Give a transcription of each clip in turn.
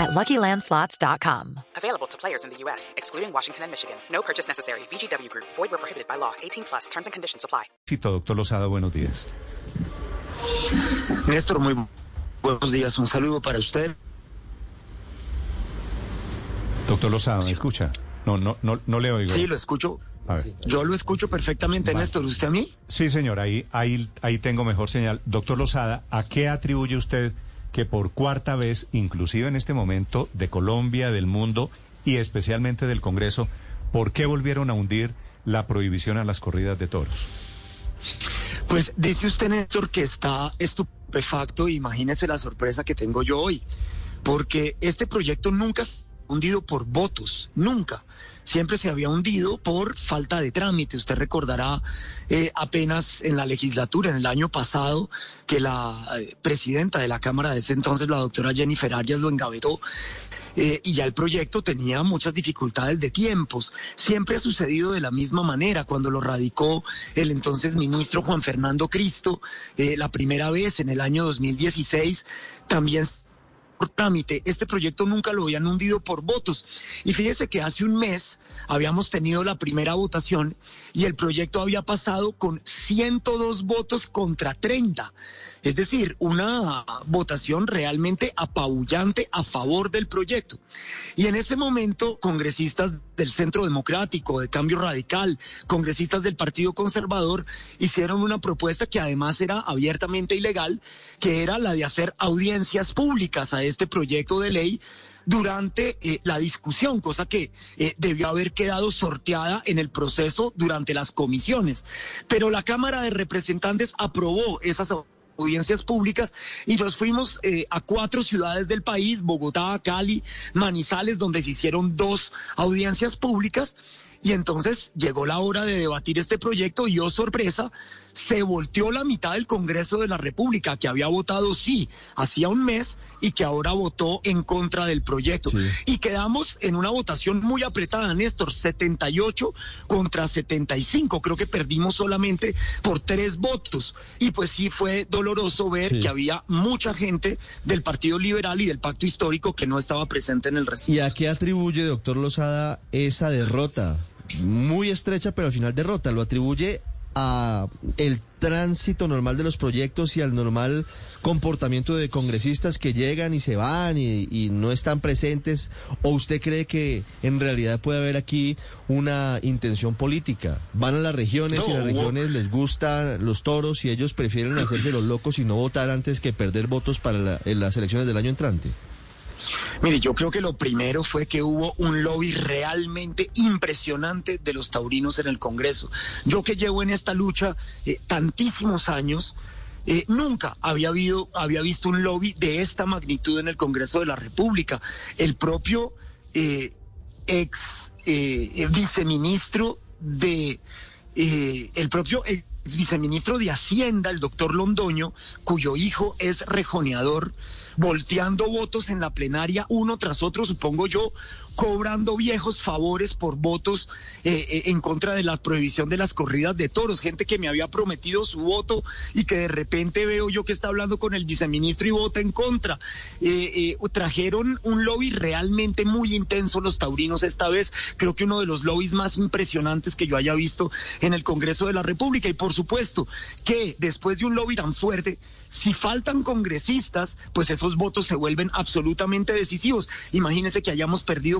at LuckyLandSlots.com. Available to players in the U.S., excluding Washington and Michigan. No purchase necessary. VGW Group. Void where prohibited by law. 18 plus. Terms and conditions apply. Cito, doctor Lozada, buenos días. Néstor, muy buenos días. Un saludo para usted. Doctor Lozada, ¿me escucha? No, no, no, no le oigo. Sí, lo escucho. A ver. Yo lo escucho perfectamente, Vale. Néstor. ¿Usted a mí? Sí, señor, ahí, ahí, ahí tengo mejor señal. Doctor Lozada, ¿a qué atribuye usted que por cuarta vez, inclusive en este momento, de Colombia, del mundo y especialmente del Congreso, ¿por qué volvieron a hundir la prohibición a las corridas de toros? Pues dice usted, Néstor, que está estupefacto. Imagínese la sorpresa que tengo yo hoy. Porque este proyecto nunca hundido por votos, nunca. Siempre se había hundido por falta de trámite. Usted recordará eh, apenas en la legislatura, en el año pasado, que la eh, presidenta de la Cámara de ese entonces, la doctora Jennifer Arias, lo engavetó eh, y ya el proyecto tenía muchas dificultades de tiempos. Siempre ha sucedido de la misma manera. Cuando lo radicó el entonces ministro Juan Fernando Cristo, la primera vez en el año 2016, también por trámite. Este proyecto nunca lo habían hundido por votos. Y fíjese que hace un mes habíamos tenido la primera votación y el proyecto había pasado con 102 votos contra 30. Es decir, una votación realmente apabullante a favor del proyecto. Y en ese momento, congresistas del Centro Democrático, de Cambio Radical, congresistas del Partido Conservador, hicieron una propuesta que además era abiertamente ilegal, que era la de hacer audiencias públicas a este proyecto de ley durante eh, la discusión, cosa que eh, debió haber quedado sorteada en el proceso durante las comisiones. Pero la Cámara de Representantes aprobó esas audiencias públicas y nos fuimos eh, a cuatro ciudades del país, Bogotá, Cali, Manizales, donde se hicieron dos audiencias públicas. Y entonces llegó la hora de debatir este proyecto y, oh sorpresa, se volteó la mitad del Congreso de la República, que había votado sí hacía un mes y que ahora votó en contra del proyecto. Sí. Y quedamos en una votación muy apretada, Néstor, 78 contra 75. Creo que perdimos solamente por tres votos. Y pues sí fue doloroso ver Sí. que había mucha gente del Partido Liberal y del Pacto Histórico que no estaba presente en el recinto. ¿Y a qué atribuye, doctor Lozada, esa derrota? Muy estrecha, pero al final derrota. ¿Lo atribuye a el tránsito normal de los proyectos y al normal comportamiento de congresistas que llegan y se van y, y no están presentes? ¿O usted cree que en realidad puede haber aquí una intención política? Van a las regiones y a las hubo- regiones les gustan los toros y ellos prefieren hacerse los locos y no votar antes que perder votos para la- en las elecciones del año entrante. Mire, yo creo que lo primero fue que hubo un lobby realmente impresionante de los taurinos en el Congreso. Yo que llevo en esta lucha eh, tantísimos años, eh, nunca había, habido, había visto un lobby de esta magnitud en el Congreso de la República. El propio eh, ex eh, viceministro de el propio viceministro de Hacienda, el doctor Londoño, cuyo hijo es rejoneador, volteando votos en la plenaria uno tras otro, supongo yo, cobrando viejos favores por votos eh, eh, en contra de la prohibición de las corridas de toros, gente que me había prometido su voto y que de repente veo yo que está hablando con el viceministro y vota en contra. Eh, trajeron un lobby realmente muy intenso los taurinos esta vez, creo que uno de los lobbies más impresionantes que yo haya visto en el Congreso de la República y por supuesto que después de un lobby tan fuerte, si faltan congresistas, pues esos votos se vuelven absolutamente decisivos. Imagínense que hayamos perdido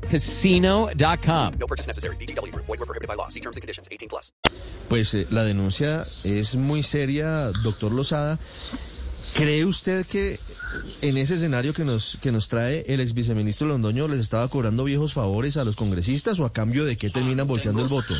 chumbacasino.com. No purchase necessary. VGW Group. Void were prohibited by law. See terms and conditions. 18 plus. Pues eh, la denuncia es muy seria, doctor Lozada. ¿Cree usted que en ese escenario que nos, que nos trae el ex viceministro Londoño les estaba cobrando viejos favores a los congresistas o a cambio de qué terminan volteando el voto?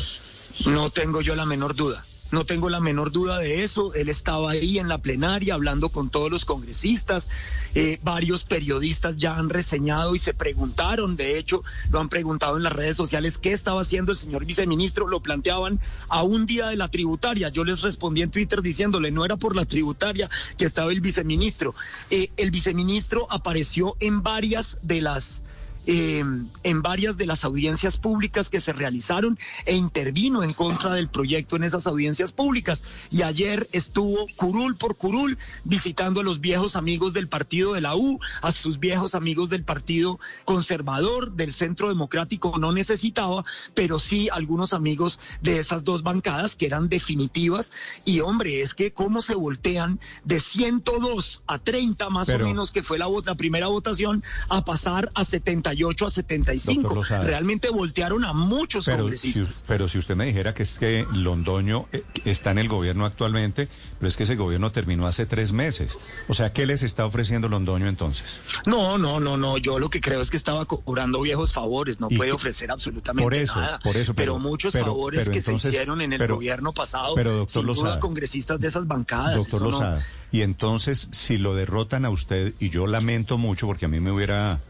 No tengo yo la menor duda. No tengo la menor duda de eso. Él estaba ahí en la plenaria hablando con todos los congresistas. Eh, varios periodistas ya han reseñado y se preguntaron, de hecho, lo han preguntado en las redes sociales, qué estaba haciendo el señor viceministro. Lo planteaban a un día de la tributaria. Yo les respondí en Twitter diciéndole, no era por la tributaria que estaba el viceministro. Eh, el viceministro apareció en varias de las eh, en varias de las audiencias públicas que se realizaron e intervino en contra del proyecto en esas audiencias públicas. Y ayer estuvo curul por curul visitando a los viejos amigos del partido de la U, a sus viejos amigos del partido conservador, del centro democrático, no necesitaba, pero sí algunos amigos de esas dos bancadas que eran definitivas. Y hombre, es que cómo se voltean de 102 a 30 más Pero- o menos que fue la, la primera votación a pasar a 78 a 75. Doctor Lozada. Realmente voltearon a muchos Pero si, congresistas. pero si usted me dijera que es que Londoño eh, está en el gobierno actualmente, pero es que ese gobierno terminó hace tres meses. O sea, ¿qué les está ofreciendo Londoño entonces? No, no, no, no. Yo lo que creo es que estaba cobrando viejos favores. No ¿Y puede ofrecer absolutamente Por eso, nada. por eso, pero- muchos pero- favores pero que entonces- se hicieron en el gobierno pasado. pero, doctor sin duda, Lozada. congresistas de esas bancadas. Doctor no- Lozada, y entonces si lo derrotan a usted, y yo lamento mucho porque a mí me hubiera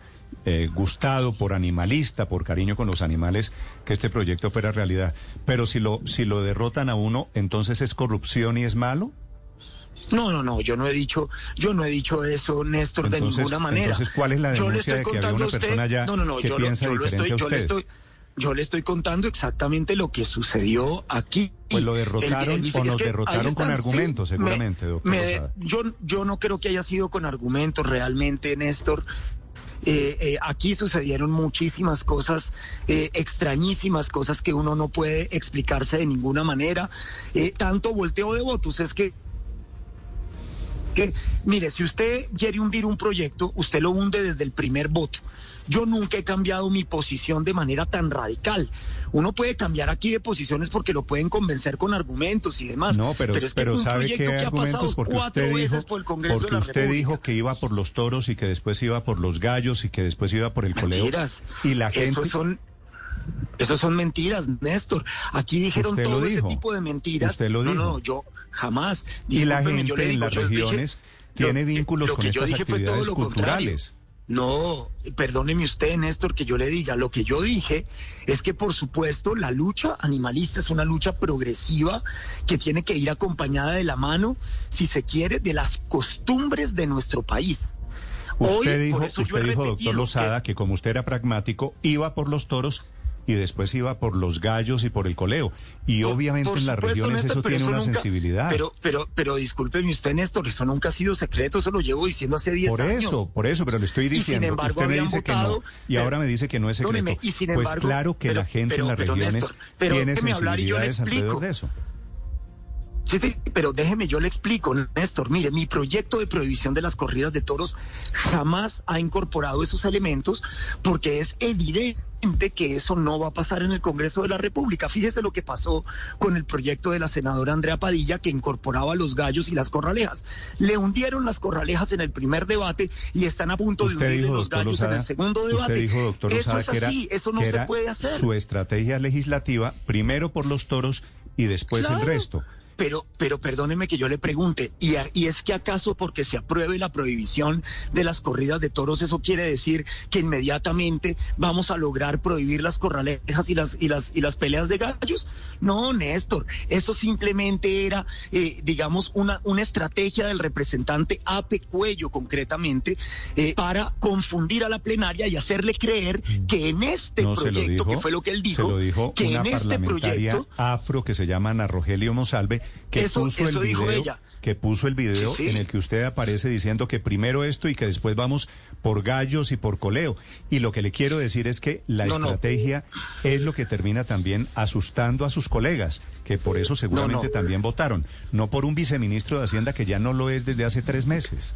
eh, gustado por animalista, por cariño con los animales, que este proyecto fuera realidad, pero si lo, si lo derrotan a uno, entonces es corrupción y es malo. No, no, no, yo no he dicho, yo no he dicho eso, Néstor, de ninguna manera. entonces, ¿cuál es la Yo denuncia de que había una usted- persona ya no, no, no, que yo, lo- piensa yo lo estoy, diferente yo le estoy, yo le estoy contando exactamente lo que sucedió aquí. Pues lo El- derrotaron el o nos derrotaron con argumentos, sí, seguramente, me- doctor me- yo, yo no creo que haya sido con argumentos realmente, Néstor. Eh, eh, aquí sucedieron muchísimas cosas eh, extrañísimas, cosas que uno no puede explicarse de ninguna manera. Eh, tanto volteo de votos es que que, mire, si usted quiere hundir un proyecto, usted lo hunde desde el primer voto. Yo nunca he cambiado mi posición de manera tan radical. Uno puede cambiar aquí de posiciones porque lo pueden convencer con argumentos y demás. No, pero, es que pero un ¿sabe proyecto qué que ha pasado cuatro veces por el Congreso porque de la usted República. dijo que iba por los toros y que después iba por los gallos y que después iba por el coleo. Mentiras. Y la gente... Esos son, esos son mentiras, Néstor. Aquí dijeron Usted todo ese tipo de mentiras. Usted lo no, dijo. no, yo jamás. Y la gente yo le en las yo dije- regiones lo- tiene vínculos lo con que yo estas dije fue todo actividades contrario. culturales. No, perdóneme usted, Néstor, que yo le diga. Lo que yo dije es que, por supuesto, la lucha animalista es una lucha progresiva que tiene que ir acompañada de la mano, si se quiere, de las costumbres de nuestro país. Usted Hoy, dijo, por eso yo usted he dijo, doctor Lozada, que- que como usted era pragmático, iba por los toros y después iba por los gallos y por el coleo. Y Por- obviamente por en las supuesto, regiones Néstor, eso tiene una nunca- sensibilidad. Pero, pero, pero discúlpeme usted, Néstor, eso nunca ha sido secreto, eso lo llevo diciendo hace 10 Por años. eso, por eso, pero le estoy Y sin diciendo, embargo, usted me dice que no, y pero- ahora me dice que no es secreto. Perdóneme, y sin pues claro que pero- la gente pero- en las regiones Néstor, pero tiene hablar y yo le sensibilidades alrededor explico. de eso. Sí, sí, pero déjeme, yo le explico, Néstor. Mire, mi proyecto de prohibición de las corridas de toros jamás ha incorporado esos elementos porque es evidente que eso no va a pasar en el Congreso de la República. Fíjese lo que pasó con el proyecto de la senadora Andrea Padilla que incorporaba los gallos y las corralejas. Le hundieron las corralejas en el primer debate y están a punto de Usted dijo, los gallos en el segundo debate. usted dijo, doctor eso es era, así, eso no se puede hacer. su estrategia legislativa, primero por los toros y después el resto. Pero, pero perdóneme que yo le pregunte, ¿y, a- ¿y es que acaso porque se apruebe la prohibición de las corridas de toros, eso quiere decir que inmediatamente vamos a lograr prohibir las corralejas y las, y las, y las peleas de gallos? No, Néstor, eso simplemente era, eh, digamos, una, una estrategia del representante Ape Cuello, concretamente, eh, para confundir a la plenaria y hacerle creer que en este no proyecto, dijo, que fue lo que él dijo, que en este proyecto afro que se llama Ana Rogelio Monsalve, que Eso- puso eso el dijo video, ella. que puso el video Sí, sí. en el que usted aparece diciendo que primero esto y que después vamos por gallos y por coleo. Y lo que le quiero decir es que la No, no. estrategia es lo que termina también asustando a sus colegas, que por eso seguramente no. también votaron, no por un viceministro de Hacienda que ya no lo es desde hace tres meses.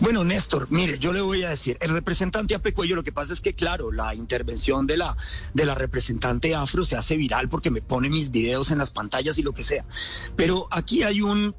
Bueno, Néstor, mire, yo le voy a decir, el representante Apecuello, lo que pasa es que, claro, la intervención de la, de la representante afro se hace viral porque me pone mis videos en las pantallas y lo que sea. Pero aquí hay un,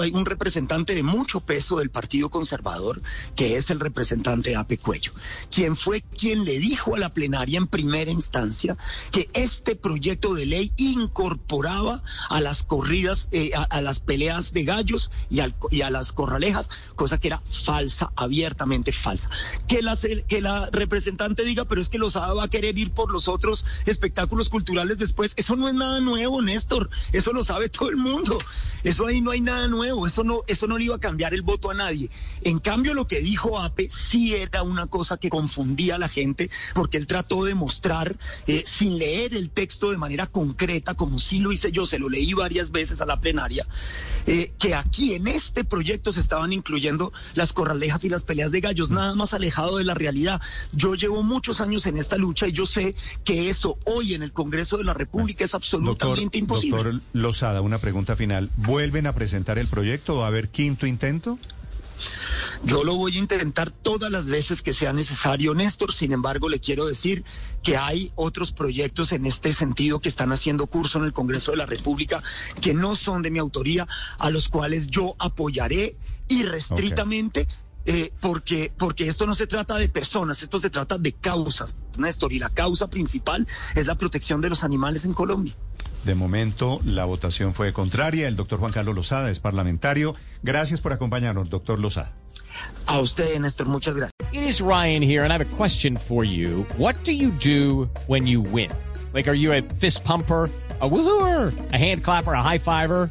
hay un representante de mucho peso del Partido Conservador, que es el representante Apecuello, quien fue quien le dijo a la plenaria en primera instancia que este proyecto de ley incorporaba a las corridas, eh, a, las peleas de gallos y, y a las corralejas, cosa que era falsa, abiertamente falsa. Que la, que la representante diga, pero es que Lozada va a querer ir por los otros espectáculos culturales después, eso no es nada nuevo, Néstor, eso lo sabe todo el mundo, eso ahí no hay nada nuevo, eso no, eso no le iba a cambiar el voto a nadie. En cambio, lo que dijo Ape sí era una cosa que confundía a la gente, porque él trató de mostrar, eh, sin leer el texto de manera concreta, como sí lo hice yo, se lo leí varias veces a la plenaria, eh, que aquí en este proyecto se estaban incluyendo las corralejas y las peleas de gallos, nada más alejado de la realidad. Yo llevo muchos años en esta lucha y yo sé que eso hoy en el Congreso de la República es absolutamente imposible. doctor Lozada, una pregunta final. ¿Vuelven a presentar el proyecto? ¿Va a haber quinto intento? Yo lo voy a intentar todas las veces que sea necesario, Néstor. Sin embargo, le quiero decir que hay otros proyectos en este sentido que están haciendo curso en el Congreso de la República que no son de mi autoría, a los cuales yo apoyaré irrestritamente. eh, porque, porque esto no se trata de personas, esto se trata de causas, Néstor, y la causa principal es la protección de los animales en Colombia. De momento, la votación fue contraria. El doctor Juan Carlos Lozada es parlamentario. Gracias por acompañarnos, doctor Lozada. A usted, Néstor, muchas gracias. It is Ryan here, and I have a question for you. What do you do when you win? Like, are you a fist pumper? A woohooer, a hand clapper, a high fiver.